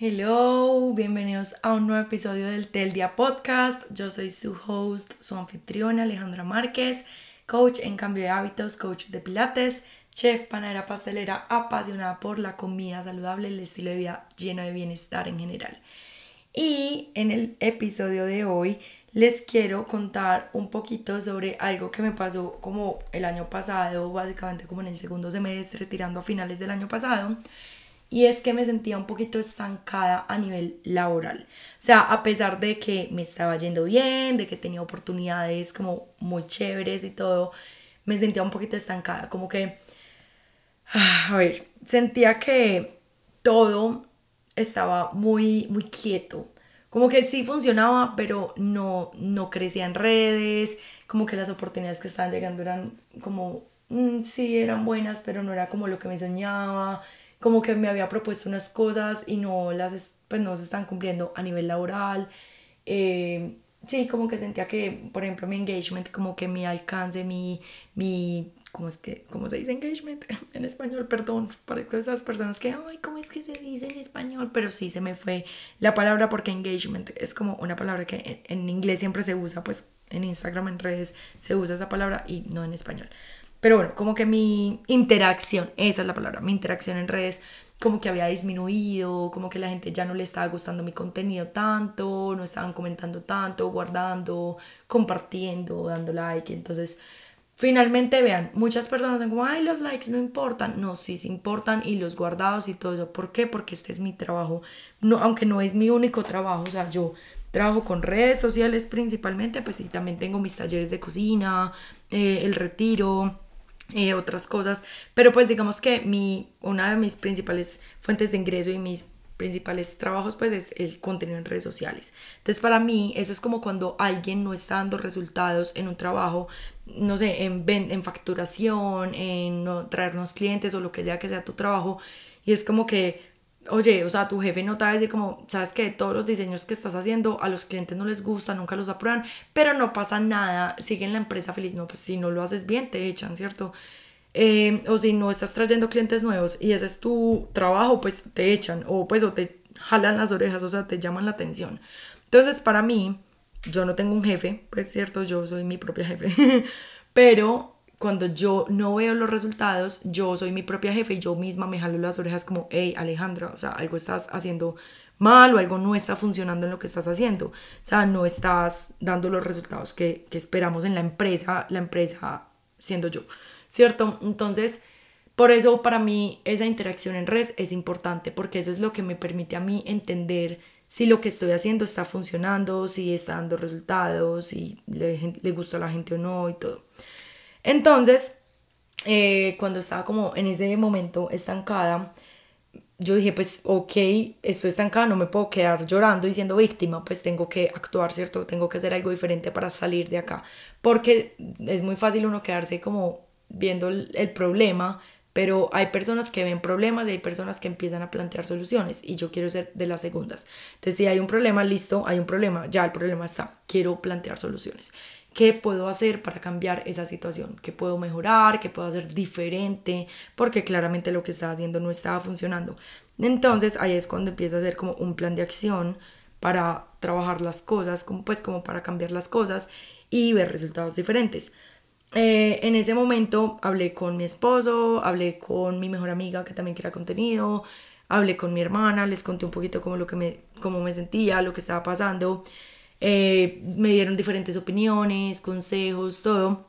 Hello, bienvenidos a un nuevo episodio del Tel Día Podcast. Yo soy su host, su anfitriona Alejandra Márquez, coach en cambio de hábitos, coach de pilates, chef, panadera, pastelera, apasionada por la comida saludable, el estilo de vida lleno de bienestar en general. Y en el episodio de hoy les quiero contar un poquito sobre algo que me pasó como el año pasado, básicamente como en el segundo semestre, tirando a finales del año pasado y es que me sentía un poquito estancada a nivel laboral. O sea, a pesar de que me estaba yendo bien, de que tenía oportunidades como muy chéveres y todo, me sentía un poquito estancada, como que, a ver, sentía que todo estaba muy, muy quieto. Como que sí funcionaba, pero no, no crecía en redes, como que las oportunidades que estaban llegando eran como, mm, sí, eran buenas, pero no era como lo que me soñaba como que me había propuesto unas cosas y no las pues no se están cumpliendo a nivel laboral. Eh, sí, como que sentía que, por ejemplo, mi engagement, como que mi alcance, mi, mi ¿cómo es que, cómo se dice engagement en español? Perdón, para esas personas que, ay, ¿cómo es que se dice en español? Pero sí, se me fue la palabra porque engagement es como una palabra que en, en inglés siempre se usa, pues en Instagram, en redes, se usa esa palabra y no en español. Pero bueno, como que mi interacción, esa es la palabra, mi interacción en redes como que había disminuido, como que la gente ya no le estaba gustando mi contenido tanto, no estaban comentando tanto, guardando, compartiendo, dando like. Entonces, finalmente vean, muchas personas dicen como, ay, los likes no importan. No, sí, sí importan y los guardados y todo eso. ¿Por qué? Porque este es mi trabajo. No, aunque no es mi único trabajo, o sea, yo trabajo con redes sociales principalmente, pues sí, también tengo mis talleres de cocina, eh, el retiro otras cosas, pero pues digamos que mi, una de mis principales fuentes de ingreso y mis principales trabajos pues es el contenido en redes sociales. Entonces para mí eso es como cuando alguien no está dando resultados en un trabajo, no sé, en, en facturación, en no, traernos clientes o lo que sea que sea tu trabajo y es como que oye, o sea, tu jefe no te va a decir como, sabes que todos los diseños que estás haciendo a los clientes no les gusta, nunca los aprueban, pero no pasa nada, siguen la empresa feliz, no, pues si no lo haces bien te echan, ¿cierto? Eh, o si no estás trayendo clientes nuevos y ese es tu trabajo, pues te echan o pues o te jalan las orejas, o sea, te llaman la atención. Entonces, para mí, yo no tengo un jefe, pues cierto, yo soy mi propia jefe, pero cuando yo no veo los resultados, yo soy mi propia jefe y yo misma me jalo las orejas como, hey Alejandra, o sea, algo estás haciendo mal o algo no está funcionando en lo que estás haciendo. O sea, no estás dando los resultados que, que esperamos en la empresa, la empresa siendo yo, ¿cierto? Entonces, por eso para mí esa interacción en red es importante porque eso es lo que me permite a mí entender si lo que estoy haciendo está funcionando, si está dando resultados, si le, le gusta a la gente o no y todo. Entonces, eh, cuando estaba como en ese momento estancada, yo dije, pues, ok, estoy estancada, no me puedo quedar llorando y siendo víctima, pues tengo que actuar, ¿cierto? Tengo que hacer algo diferente para salir de acá. Porque es muy fácil uno quedarse como viendo el, el problema, pero hay personas que ven problemas y hay personas que empiezan a plantear soluciones y yo quiero ser de las segundas. Entonces, si hay un problema, listo, hay un problema, ya el problema está, quiero plantear soluciones. ¿Qué puedo hacer para cambiar esa situación? ¿Qué puedo mejorar? ¿Qué puedo hacer diferente? Porque claramente lo que estaba haciendo no estaba funcionando. Entonces ahí es cuando empiezo a hacer como un plan de acción para trabajar las cosas, como, pues como para cambiar las cosas y ver resultados diferentes. Eh, en ese momento hablé con mi esposo, hablé con mi mejor amiga que también crea contenido, hablé con mi hermana, les conté un poquito como lo que me, cómo me sentía, lo que estaba pasando. Eh, me dieron diferentes opiniones, consejos, todo.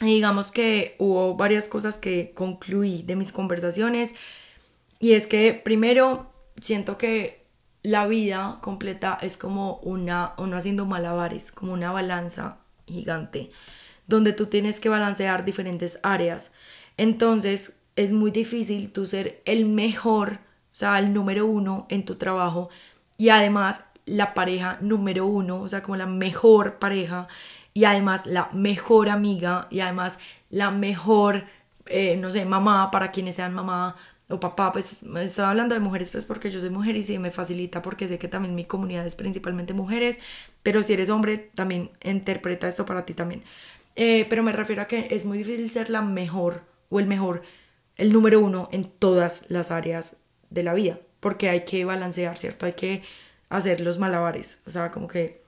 Y digamos que hubo varias cosas que concluí de mis conversaciones. Y es que primero siento que la vida completa es como una, uno haciendo malabares, como una balanza gigante, donde tú tienes que balancear diferentes áreas. Entonces es muy difícil tú ser el mejor, o sea, el número uno en tu trabajo y además la pareja número uno, o sea, como la mejor pareja y además la mejor amiga y además la mejor, eh, no sé, mamá para quienes sean mamá o papá, pues estaba hablando de mujeres pues porque yo soy mujer y sí me facilita porque sé que también mi comunidad es principalmente mujeres, pero si eres hombre también interpreta esto para ti también. Eh, pero me refiero a que es muy difícil ser la mejor o el mejor, el número uno en todas las áreas de la vida porque hay que balancear, ¿cierto? Hay que hacer los malabares, o sea, como que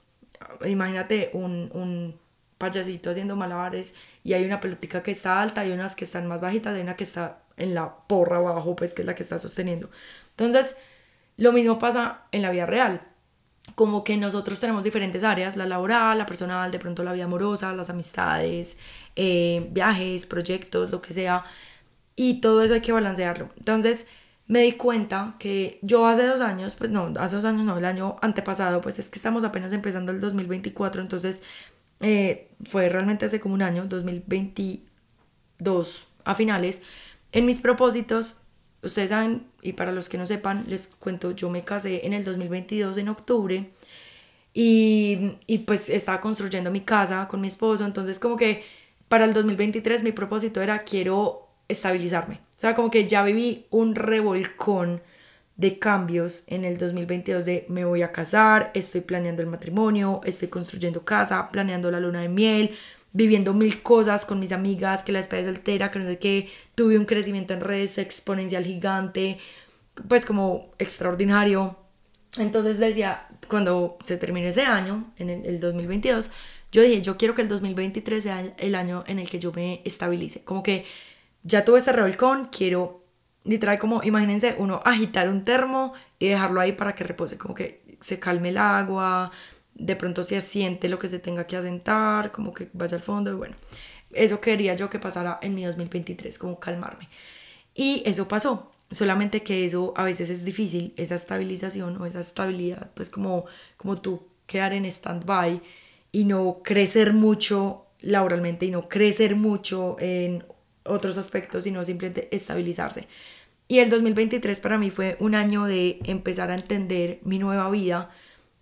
imagínate un, un payasito haciendo malabares y hay una pelotica que está alta, hay unas que están más bajitas, hay una que está en la porra abajo, pues que es la que está sosteniendo. Entonces, lo mismo pasa en la vida real. Como que nosotros tenemos diferentes áreas, la laboral, la personal, de pronto la vida amorosa, las amistades, eh, viajes, proyectos, lo que sea. Y todo eso hay que balancearlo. Entonces, me di cuenta que yo hace dos años, pues no, hace dos años no, el año antepasado, pues es que estamos apenas empezando el 2024, entonces eh, fue realmente hace como un año, 2022 a finales, en mis propósitos, ustedes saben, y para los que no sepan, les cuento, yo me casé en el 2022 en octubre y, y pues estaba construyendo mi casa con mi esposo, entonces como que para el 2023 mi propósito era quiero estabilizarme. O sea, como que ya viví un revolcón de cambios en el 2022 de me voy a casar, estoy planeando el matrimonio, estoy construyendo casa, planeando la luna de miel, viviendo mil cosas con mis amigas, que la despedida soltera, que no sé qué, tuve un crecimiento en redes exponencial gigante, pues como extraordinario. Entonces decía, cuando se termine ese año, en el, el 2022, yo dije, yo quiero que el 2023 sea el año en el que yo me estabilice, como que ya tuve este revolcón, quiero literal como, imagínense, uno agitar un termo y dejarlo ahí para que repose, como que se calme el agua, de pronto se asiente lo que se tenga que asentar, como que vaya al fondo y bueno, eso quería yo que pasara en mi 2023, como calmarme. Y eso pasó, solamente que eso a veces es difícil, esa estabilización o esa estabilidad, pues como, como tú quedar en stand-by y no crecer mucho laboralmente y no crecer mucho en otros aspectos, sino simplemente estabilizarse. Y el 2023 para mí fue un año de empezar a entender mi nueva vida,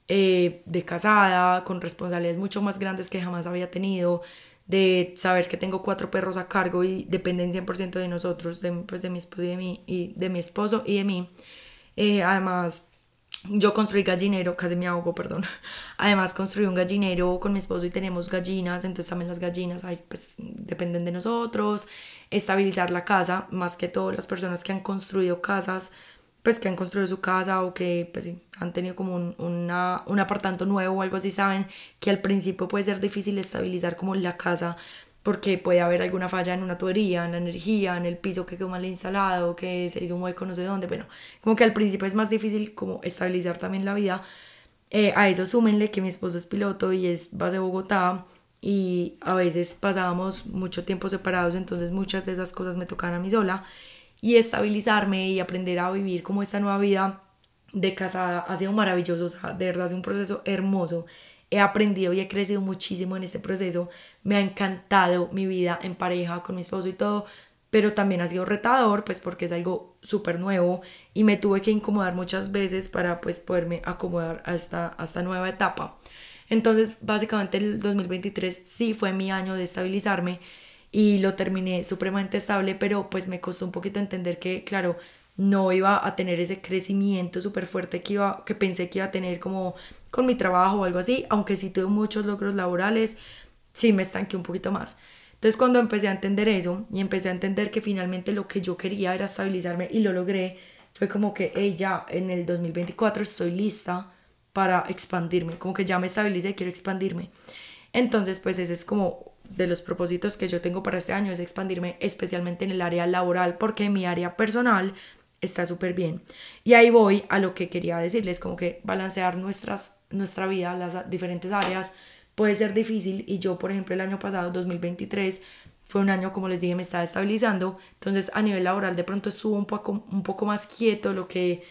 eh, de casada, con responsabilidades mucho más grandes que jamás había tenido, de saber que tengo cuatro perros a cargo y dependen 100% de nosotros, de, pues, de mi esposo y de mí, y mi esposo y de mí. Eh, además, yo construí gallinero, casi me ahogo, perdón. Además, construí un gallinero con mi esposo y tenemos gallinas, entonces también las gallinas ahí, pues, dependen de nosotros. Estabilizar la casa, más que todo las personas que han construido casas, pues que han construido su casa o que pues, han tenido como un, una, un apartamento nuevo o algo así, saben que al principio puede ser difícil estabilizar como la casa porque puede haber alguna falla en una tubería, en la energía, en el piso que quedó mal instalado, que se hizo un hueco no sé dónde, bueno, como que al principio es más difícil como estabilizar también la vida. Eh, a eso súmenle que mi esposo es piloto y es base Bogotá y a veces pasábamos mucho tiempo separados, entonces muchas de esas cosas me tocaban a mí sola y estabilizarme y aprender a vivir como esta nueva vida de casada ha sido maravilloso, de verdad es un proceso hermoso he aprendido y he crecido muchísimo en este proceso. Me ha encantado mi vida en pareja con mi esposo y todo, pero también ha sido retador, pues porque es algo súper nuevo y me tuve que incomodar muchas veces para pues poderme acomodar a esta, nueva etapa. Entonces, básicamente el 2023 sí fue mi año de estabilizarme y lo terminé supremamente estable, pero pues me costó un poquito entender que, claro, no iba a tener ese crecimiento súper fuerte que, iba, que pensé que iba a tener como con mi trabajo o algo así, aunque sí tuve muchos logros laborales, sí me estanqué un poquito más. Entonces cuando empecé a entender eso y empecé a entender que finalmente lo que yo quería era estabilizarme y lo logré, fue como que, hey, ya en el 2024 estoy lista para expandirme, como que ya me estabilicé y quiero expandirme. Entonces, pues ese es como de los propósitos que yo tengo para este año, es expandirme especialmente en el área laboral, porque mi área personal está súper bien. Y ahí voy a lo que quería decirles, como que balancear nuestras, nuestra vida, las diferentes áreas, puede ser difícil. Y yo, por ejemplo, el año pasado, 2023, fue un año, como les dije, me estaba estabilizando. Entonces, a nivel laboral, de pronto estuvo un poco, un poco más quieto lo que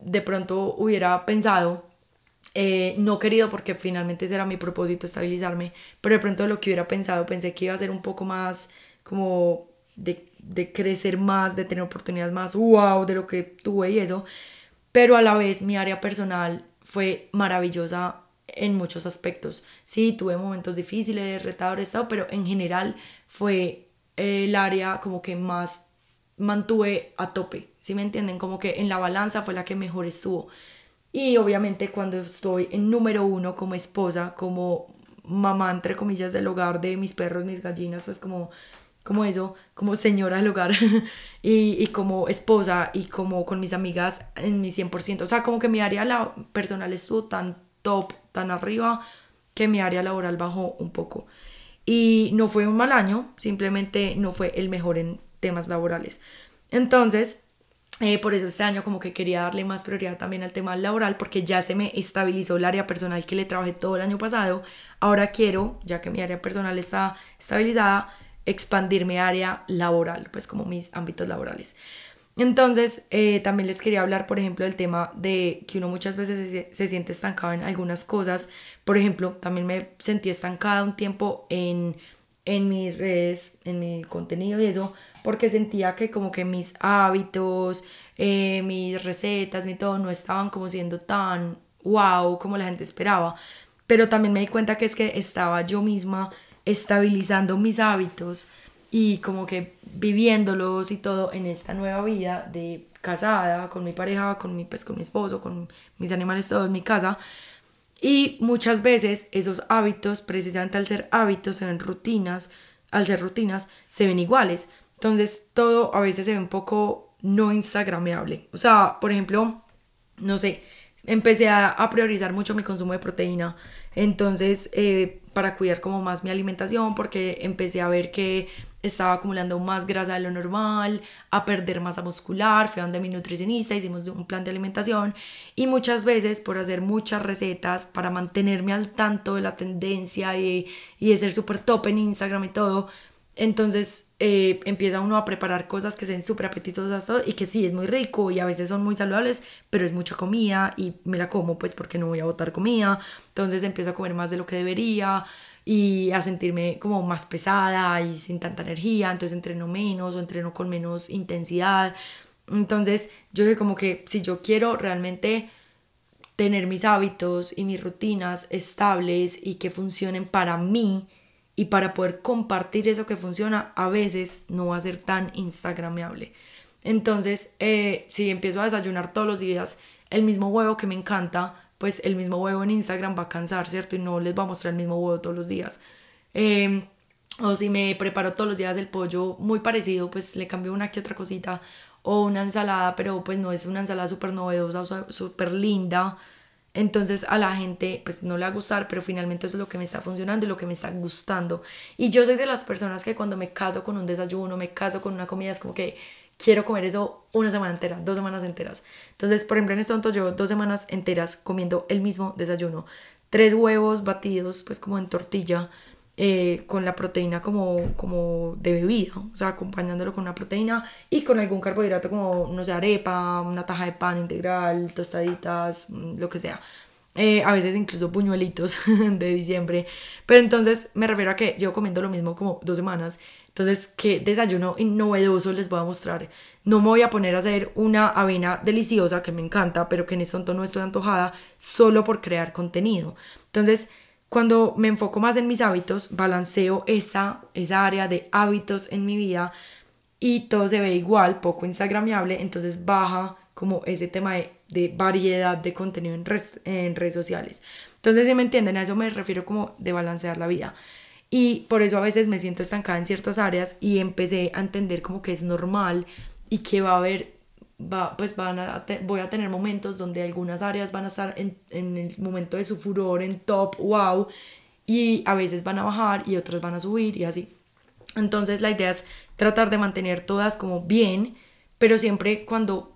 de pronto hubiera pensado. Eh, no querido porque finalmente ese era mi propósito, estabilizarme, pero de pronto lo que hubiera pensado, pensé que iba a ser un poco más como de de crecer más, de tener oportunidades más, wow, de lo que tuve y eso. Pero a la vez mi área personal fue maravillosa en muchos aspectos. Sí, tuve momentos difíciles, retadores, pero en general fue el área como que más mantuve a tope, ¿sí me entienden? Como que en la balanza fue la que mejor estuvo. Y obviamente cuando estoy en número uno como esposa, como mamá, entre comillas, del hogar de mis perros, mis gallinas, pues como como eso, como señora del hogar y, y, como esposa y como con mis amigas en mi 100%. O sea, como que mi área la personal estuvo tan top, tan arriba, que mi área laboral bajó un poco. Y no fue un mal año, simplemente no fue el mejor en temas laborales. Entonces, eh, por eso este año como que quería darle más prioridad también al tema laboral porque ya se me estabilizó el área personal que le trabajé todo el año pasado. Ahora quiero, ya que mi área personal está estabilizada, expandir mi área laboral, pues como mis ámbitos laborales. Entonces, eh, también les quería hablar, por ejemplo, del tema de que uno muchas veces se, se, siente estancado en algunas cosas. Por ejemplo, también me sentí estancada un tiempo en, en mis redes, en mi contenido y eso, porque sentía que como que mis hábitos, eh, mis recetas, mi todo no estaban como siendo tan wow como la gente esperaba. Pero también me di cuenta que es que estaba yo misma estabilizando mis hábitos y como que viviéndolos y todo en esta nueva vida de casada, con mi pareja, con mi, pues, con mi esposo, con mis animales, todo en mi casa. Y muchas veces esos hábitos, precisamente al ser hábitos, se ven rutinas, al ser rutinas, se ven iguales. Entonces todo a veces se ve un poco no instagrameable. O sea, por ejemplo, no sé, empecé a, priorizar mucho mi consumo de proteína. Entonces, eh, para cuidar como más mi alimentación, porque empecé a ver que estaba acumulando más grasa de lo normal, a perder masa muscular, fui a donde mi nutricionista, hicimos un plan de alimentación y muchas veces por hacer muchas recetas para mantenerme al tanto de la tendencia y, y de ser súper top en Instagram y todo, entonces eh, empieza uno a preparar cosas que sean súper apetitosas y que sí, es muy rico y a veces son muy saludables, pero es mucha comida y me la como pues porque no voy a botar comida, entonces empiezo a comer más de lo que debería y a sentirme como más pesada y sin tanta energía, entonces entreno menos o entreno con menos intensidad. Entonces yo dije como que si yo quiero realmente tener mis hábitos y mis rutinas estables y que funcionen para mí y para poder compartir eso que funciona, a veces no va a ser tan instagramable. Entonces, eh, si empiezo a desayunar todos los días el mismo huevo que me encanta, pues el mismo huevo en Instagram va a cansar, ¿cierto? Y no les va a mostrar el mismo huevo todos los días. Em, o si me preparo todos los días el pollo muy parecido, pues le cambio una que otra cosita. O una ensalada, pero pues no es una ensalada súper novedosa súper linda. Entonces a la gente pues no le va a gustar, pero finalmente eso es lo que me está funcionando y lo que me está gustando. Y yo soy de las personas que cuando me caso con un desayuno, me caso con una comida, es como que quiero comer eso una semana entera, dos semanas enteras. Entonces, por ejemplo, en este momento yo dos semanas enteras comiendo el mismo desayuno. Tres huevos batidos, pues como en tortilla, eh, con la proteína como, como de bebida, o sea, acompañándolo con una proteína y con algún carbohidrato como, no sé, arepa, una taja de pan integral, tostaditas, mm, lo que sea. Eh, a veces incluso puñuelitos de diciembre. Pero entonces me refiero a que llevo comiendo lo mismo como dos semanas entonces, ¿qué desayuno novedoso les voy a mostrar? No me voy a poner a hacer una avena deliciosa que me encanta, pero que en este momento no estoy antojada, solo por crear contenido. Entonces, cuando me enfoco más en mis hábitos, balanceo esa, esa área de hábitos en mi vida y todo se ve igual, poco instagramiable, entonces baja como ese tema de, variedad de contenido en, en redes sociales. Entonces, si me entienden, a eso me refiero como de balancear la vida. Y por eso a veces me siento estancada en ciertas áreas y empecé a entender como que es normal y que va a haber, va, pues van a voy a tener momentos donde algunas áreas van a estar en, en el momento de su furor, en top, wow, y a veces van a bajar y otras van a subir y así. Entonces la idea es tratar de mantener todas como bien, pero siempre cuando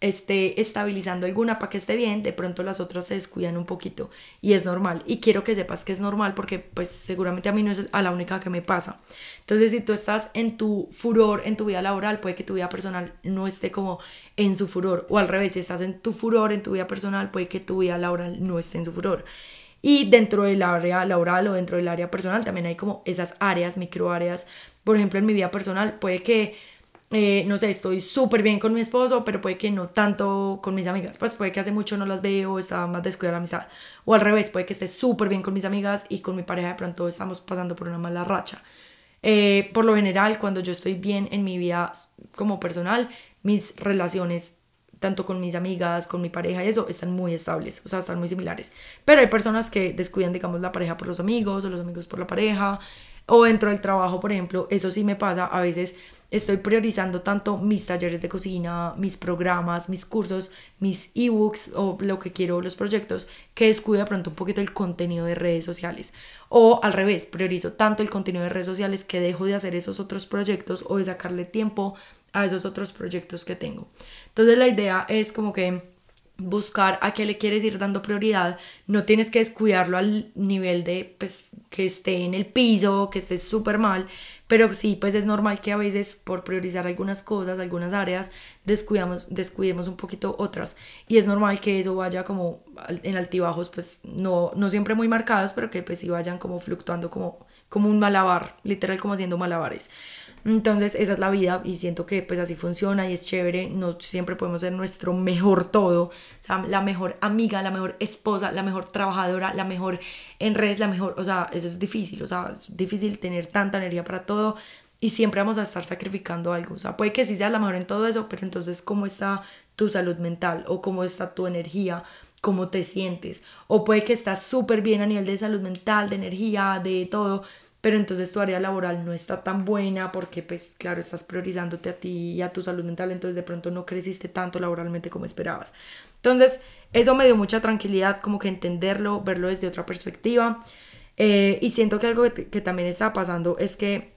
esté estabilizando alguna para que esté bien, de pronto las otras se descuidan un poquito y es normal. Y quiero que sepas que es normal porque pues seguramente a mí no es a la única que me pasa. Entonces si tú estás en tu furor en tu vida laboral, puede que tu vida personal no esté como en su furor. O al revés, si estás en tu furor en tu vida personal, puede que tu vida laboral no esté en su furor. Y dentro del área laboral o dentro del área personal también hay como esas áreas, micro áreas. Por ejemplo, en mi vida personal puede que eh, no sé, estoy súper bien con mi esposo, pero puede que no tanto con mis amigas. Pues puede que hace mucho no las veo, está más descuidada la amistad. O al revés, puede que esté súper bien con mis amigas y con mi pareja de pronto estamos pasando por una mala racha. Eh, por lo general, cuando yo estoy bien en mi vida como personal, mis relaciones, tanto con mis amigas, con mi pareja y eso, están muy estables, o sea, están muy similares. Pero hay personas que descuidan, digamos, la pareja por los amigos o los amigos por la pareja. O dentro del trabajo, por ejemplo, eso sí me pasa, a veces estoy priorizando tanto mis talleres de cocina, mis programas, mis cursos, mis ebooks o lo que quiero, los proyectos, que descuido de pronto un poquito el contenido de redes sociales. O al revés, priorizo tanto el contenido de redes sociales que dejo de hacer esos otros proyectos o de sacarle tiempo a esos otros proyectos que tengo. Entonces la idea es como que buscar a qué le quieres ir dando prioridad, no tienes que descuidarlo al nivel de pues que esté en el piso, que esté súper mal, pero sí, pues es normal que a veces por priorizar algunas cosas, algunas áreas, descuidamos, descuidemos un poquito otras. Y es normal que eso vaya como en altibajos, pues no, no siempre muy marcados, pero que pues sí vayan como fluctuando como, como un malabar, literal como haciendo malabares. Entonces esa es la vida y siento que pues así funciona y es chévere, no siempre podemos ser nuestro mejor todo, o sea, la mejor amiga, la mejor esposa, la mejor trabajadora, la mejor en redes, la mejor, o sea, eso es difícil, o sea, es difícil tener tanta energía para todo y siempre vamos a estar sacrificando algo, o sea, puede que sí seas la mejor en todo eso, pero entonces cómo está tu salud mental o cómo está tu energía, cómo te sientes, o puede que estás súper bien a nivel de salud mental, de energía, de todo, pero entonces tu área laboral no está tan buena porque pues claro, estás priorizándote a ti y a tu salud mental, entonces de pronto no creciste tanto laboralmente como esperabas. Entonces eso me dio mucha tranquilidad, como que entenderlo, verlo desde otra perspectiva. Eh, y siento que algo que, que, también está pasando es que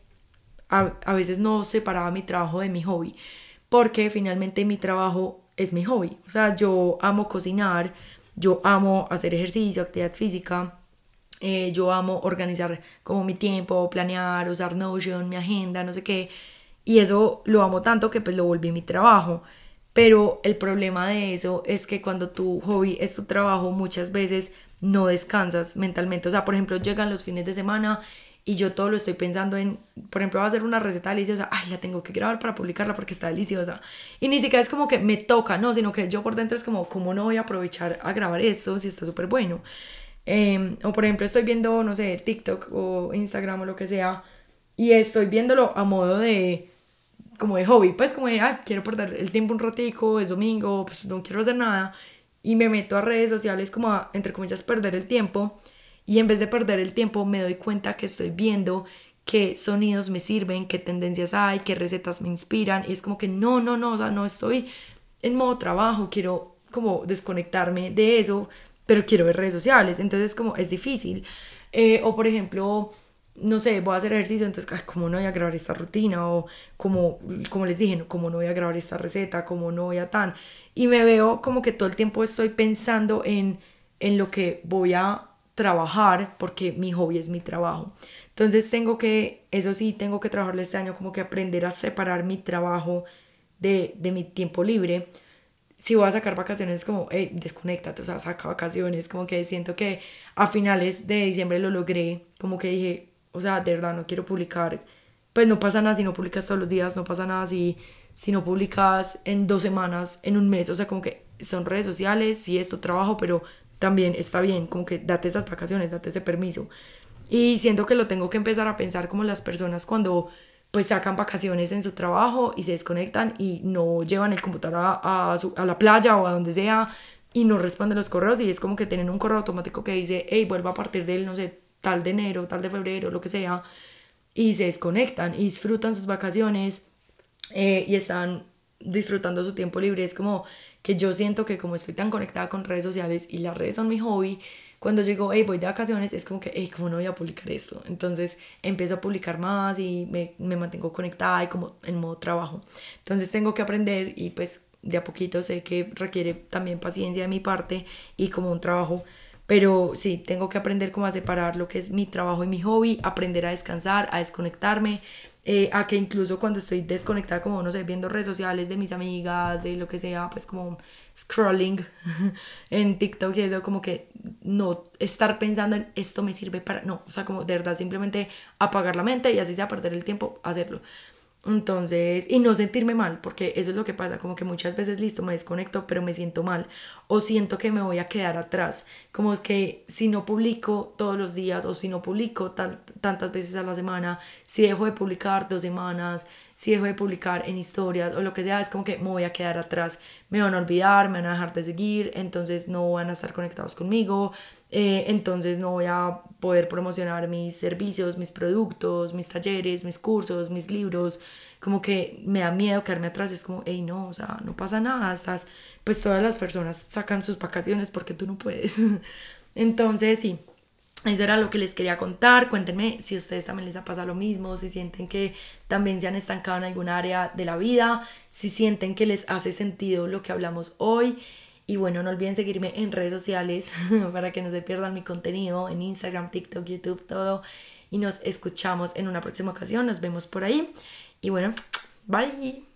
a, a veces no separaba mi trabajo de mi hobby, porque finalmente mi trabajo es mi hobby. O sea, yo amo cocinar, yo amo hacer ejercicio, actividad física, eh, yo amo organizar como mi tiempo, planear, usar Notion, mi agenda, no sé qué. Y eso lo amo tanto que pues lo volví mi trabajo. Pero el problema de eso es que cuando tu hobby es tu trabajo, muchas veces no descansas mentalmente. O sea, por ejemplo, llegan los fines de semana y yo todo lo estoy pensando en, por ejemplo, va a ser una receta deliciosa, ay, la tengo que grabar para publicarla porque está deliciosa. Y ni siquiera es como que me toca, no, sino que yo por dentro es como, ¿cómo no voy a aprovechar a grabar esto si está súper bueno? Em, o por ejemplo estoy viendo, no sé, TikTok o Instagram o lo que sea, y estoy viéndolo a modo de, como de hobby, pues como de, ah, quiero perder el tiempo un ratico, es domingo, pues no quiero hacer nada, y me meto a redes sociales como a, entre comillas, perder el tiempo, y en vez de perder el tiempo me doy cuenta que estoy viendo qué sonidos me sirven, qué tendencias hay, qué recetas me inspiran, y es como que no, no, no, o sea, no estoy en modo trabajo, quiero como desconectarme de eso, pero quiero ver redes sociales, entonces como es difícil. Eh, o por ejemplo, no sé, voy a hacer ejercicio, entonces, ay, ¿cómo no voy a grabar esta rutina? O como, como les dije, ¿cómo no voy a grabar esta receta? ¿Cómo no voy a tan? Y me veo como que todo el tiempo estoy pensando en, en lo que voy a trabajar porque mi hobby es mi trabajo. Entonces tengo que, eso sí, tengo que trabajarle este año como que aprender a separar mi trabajo de, de mi tiempo libre si voy a sacar vacaciones es como, hey, desconéctate, o sea, saca vacaciones, como que siento que a finales de diciembre lo logré, como que dije, o sea, de verdad no quiero publicar, pues no pasa nada si no publicas todos los días, no pasa nada si, si no publicas en dos semanas, en un mes, o sea, como que son redes sociales, sí es tu trabajo, pero también está bien, como que date esas vacaciones, date ese permiso. Y siento que lo tengo que empezar a pensar como las personas cuando pues sacan vacaciones en su trabajo y se desconectan y no llevan el computador a, a, la playa o a donde sea y no responden los correos y es como que tienen un correo automático que dice, hey, vuelva a partir del, no sé, tal de enero, tal de febrero, lo que sea, y se desconectan y disfrutan sus vacaciones eh, y están disfrutando su tiempo libre. Es como que yo siento que como estoy tan conectada con redes sociales y las redes son mi hobby, cuando llego, hey, voy de vacaciones, es como que, hey, ¿cómo no voy a publicar esto? Entonces empiezo a publicar más y me, me mantengo conectada y como en modo trabajo. Entonces tengo que aprender y pues de a poquito sé que requiere también paciencia de mi parte y como un trabajo pero sí, tengo que aprender cómo a separar lo que es mi trabajo y mi hobby, aprender a descansar, a desconectarme, eh, a que incluso cuando estoy desconectada, como no sé, viendo redes sociales de mis amigas, de lo que sea, pues como scrolling en TikTok y eso, como que no estar pensando en esto me sirve para, no, o sea, como de verdad simplemente apagar la mente y así sea perder el tiempo, hacerlo. Entonces, y no sentirme mal, porque eso es lo que pasa, como que muchas veces listo, me desconecto, pero me siento mal o siento que me voy a quedar atrás, como es que si no publico todos los días o si no publico tantas veces a la semana, si dejo de publicar dos semanas, si dejo de publicar en historias o lo que sea, es como que me voy a quedar atrás, me van a olvidar, me van a dejar de seguir, entonces no van a estar conectados conmigo, eh, entonces no voy a poder promocionar mis servicios, mis productos, mis talleres, mis cursos, mis libros, como que me da miedo quedarme atrás, es como, hey, no, o sea, no pasa nada, estás, pues todas las personas sacan sus vacaciones porque tú no puedes. entonces, sí, eso era lo que les quería contar. Cuéntenme si a ustedes también les ha pasado lo mismo, si sienten que también se han estancado en algún área de la vida, si sienten que les hace sentido lo que hablamos hoy. Y bueno, no olviden seguirme en redes sociales para que no se pierdan mi contenido en Instagram, TikTok, YouTube, todo. Y nos escuchamos en una próxima ocasión. Nos vemos por ahí. Y bueno, bye.